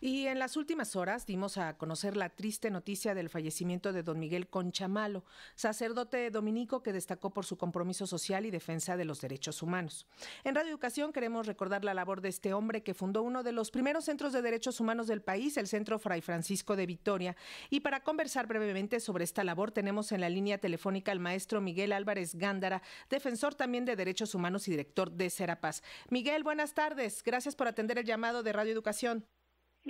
Y en las últimas horas dimos a conocer la triste noticia del fallecimiento de don Miguel Conchamalo, sacerdote dominico que destacó por su compromiso social y defensa de los derechos humanos. En Radio Educación queremos recordar la labor de este hombre que fundó uno de los primeros centros de derechos humanos del país, el Centro Fray Francisco de Vitoria. Y para conversar brevemente sobre esta labor tenemos en la línea telefónica al maestro Miguel Álvarez Gándara, defensor también de derechos humanos y director de Serapaz. Miguel, buenas tardes. Gracias por atender el llamado de Radio Educación.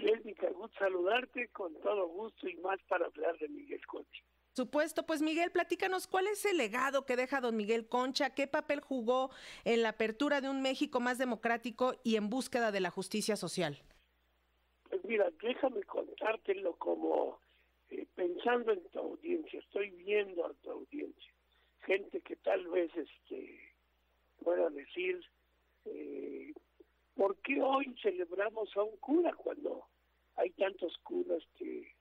Lesbica, gusto saludarte con todo gusto y más para hablar de Miguel Concha. Supuesto, pues Miguel, platícanos cuál es el legado que deja don Miguel Concha, qué papel jugó en la apertura de un México más democrático y en búsqueda de la justicia social. Pues mira, déjame contártelo como eh, pensando en tu audiencia, estoy viendo a tu audiencia, gente que tal vez este pueda decir eh, ¿Por qué hoy celebramos a un cura cuando hay tantos curas que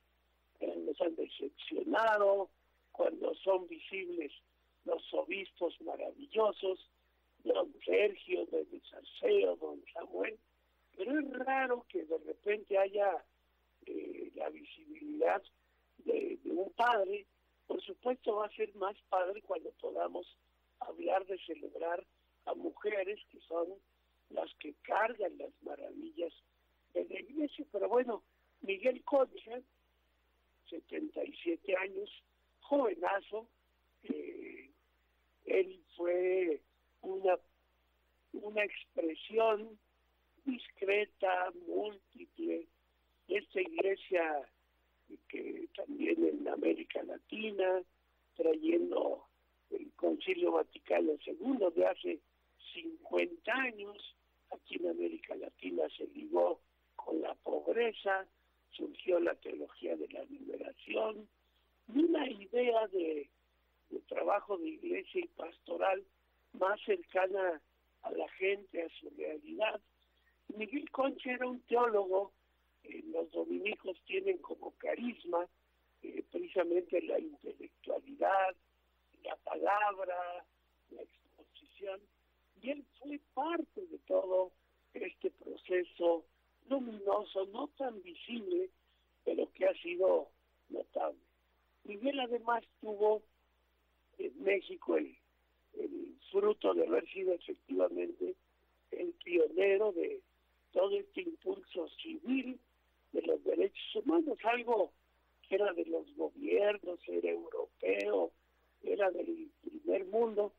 nos han decepcionado, cuando son visibles los obispos maravillosos, don Sergio, don Sarceo, don Samuel? Pero es raro que de repente haya eh, la visibilidad de un padre. Por supuesto va a ser más padre cuando podamos hablar de celebrar a mujeres que son las que cargan las maravillas de la iglesia. Pero bueno, Miguel Concha, 77 años, jovenazo, eh, él fue una, una expresión discreta, múltiple, de esta iglesia que también en América Latina, trayendo el Concilio Vaticano II de hace 50 años, aquí en América Latina se ligó con la pobreza, surgió la teología de la liberación, y una idea de, trabajo de iglesia y pastoral más cercana a la gente, a su realidad. Miguel Concha era un teólogo, eh, los dominicos tienen como carisma eh, precisamente la intelectualidad, la palabra, la exposición, y él fue parte de todo este proceso luminoso, no tan visible, pero que ha sido notable. Miguel además tuvo en México el, fruto de haber sido efectivamente el pionero de todo este impulso civil de los derechos humanos, algo que era de los gobiernos, era europeo, era del primer mundo,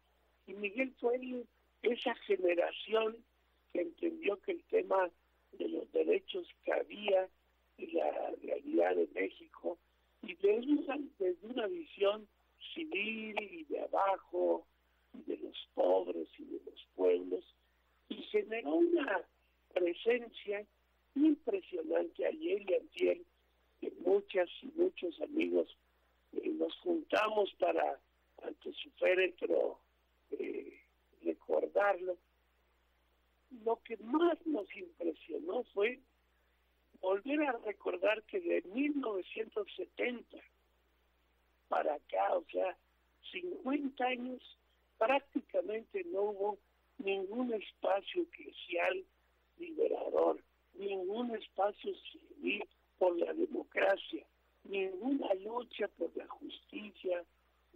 y Miguel fue el esa generación que entendió que el tema de los derechos que había y la realidad de México y desde una, desde una visión civil y de abajo y de los pobres y de los pueblos y generó una presencia impresionante ayer y ayer que muchas y muchos amigos eh, nos juntamos para ante su féretro eh, recordarlo. Lo que más nos impresionó fue volver a recordar que de 1970 para acá, o sea, 50 años, prácticamente no hubo ningún espacio eclesial liberador, ningún espacio civil por la democracia, ninguna lucha por la justicia,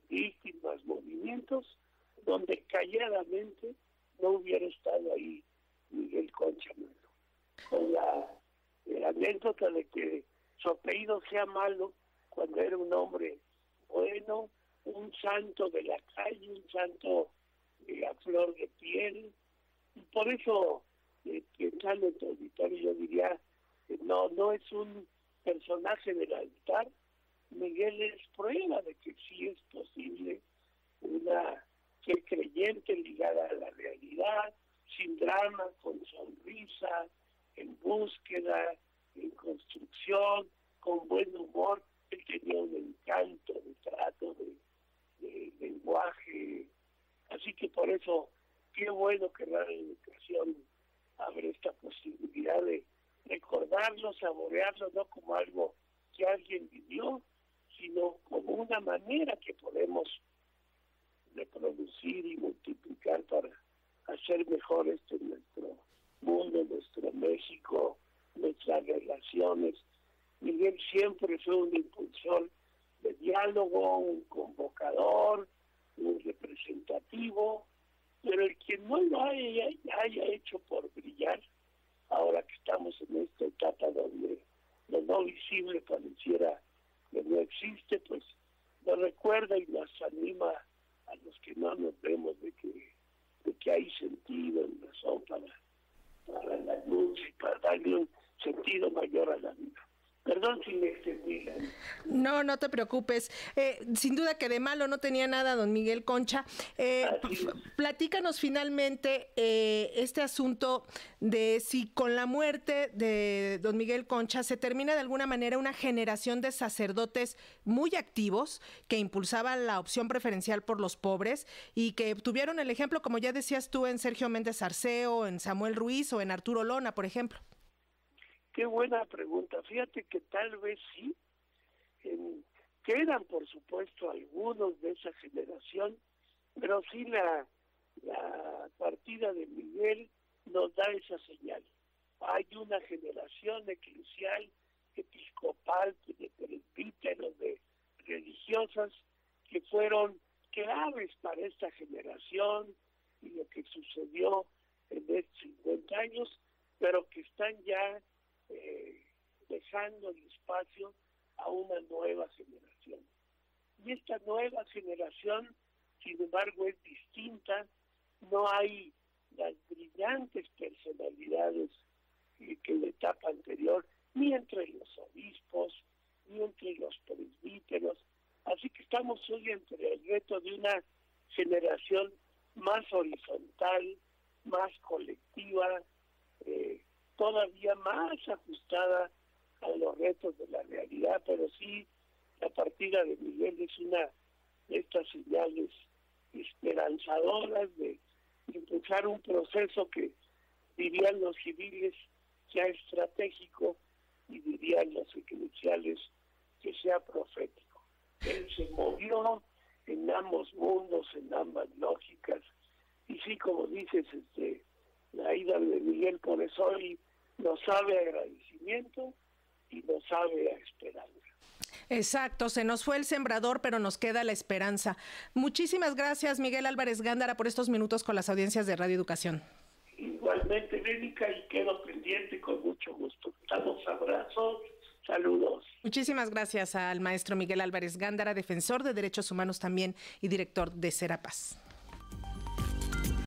víctimas, movimientos donde calladamente no hubiera estado ahí Miguel Concha Con la, anécdota de que su apellido sea malo cuando era un hombre bueno, un santo de la calle, un santo de a flor de piel. Y por eso, eh, pensando en tu auditorio, yo diría, que no, no es un personaje del altar, Miguel es prueba de que sí es posible una ligada a la realidad, sin drama, con sonrisa, en búsqueda, en construcción, con buen humor. Él tenía un encanto de trato, de, lenguaje. Así que por eso, qué bueno que la educación abre esta posibilidad de recordarlo, saborearlo, no como algo que alguien vivió, sino como una manera que podemos de producir y hacer mejor este nuestro mundo, nuestro México, nuestras relaciones. Miguel siempre fue un impulsor de diálogo, un convocador, un representativo, pero el que no lo haya, haya hecho por brillar, ahora que estamos en esta etapa donde lo no visible pareciera que no existe, pues nos recuerda y nos anima a los que no nos vemos de que hay sentido y razón para, para la luz y para darle un sentido mayor a la vida. Perdón si me extendí. No, no te preocupes. Eh, sin duda que de malo no tenía nada don Miguel Concha. Eh, platícanos finalmente eh, este asunto de si con la muerte de don Miguel Concha se termina de alguna manera una generación de sacerdotes muy activos que impulsaban la opción preferencial por los pobres y que tuvieron el ejemplo, como ya decías tú, en Sergio Méndez Arceo, en Samuel Ruiz o en Arturo Lona, por ejemplo. Qué buena pregunta. Fíjate que tal vez sí, quedan por supuesto algunos de esa generación, pero sí la, la partida de Miguel nos da esa señal. Hay una generación eclesial, episcopal, de presbíteros, de religiosas, que fueron claves para esta generación y lo que sucedió en estos 50 años, pero que están ya eh, dejando el espacio a una nueva generación. Y esta nueva generación, sin embargo, es distinta, no hay las brillantes personalidades que la etapa anterior, ni entre los obispos, ni entre los presbíteros. Así que estamos hoy entre el reto de una generación más horizontal, más colectiva, eh, todavía más ajustada a los retos de la realidad, pero sí la partida de Miguel es una de estas señales esperanzadoras de impulsar un proceso que dirían los civiles sea estratégico y dirían los eclesiales que sea profético. Él se movió en ambos mundos, en ambas lógicas, y sí, como dices, este la ida de Miguel por eso sabe agradecimiento y nos sabe a esperanza. Exacto, se nos fue el sembrador, pero nos queda la esperanza. Muchísimas gracias, Miguel Álvarez Gándara, por estos minutos con las audiencias de Radio Educación. Igualmente, Médica, y quedo pendiente con mucho gusto. Damos abrazos, saludos. Muchísimas gracias al maestro Miguel Álvarez Gándara, defensor de derechos humanos también y director de Serapaz.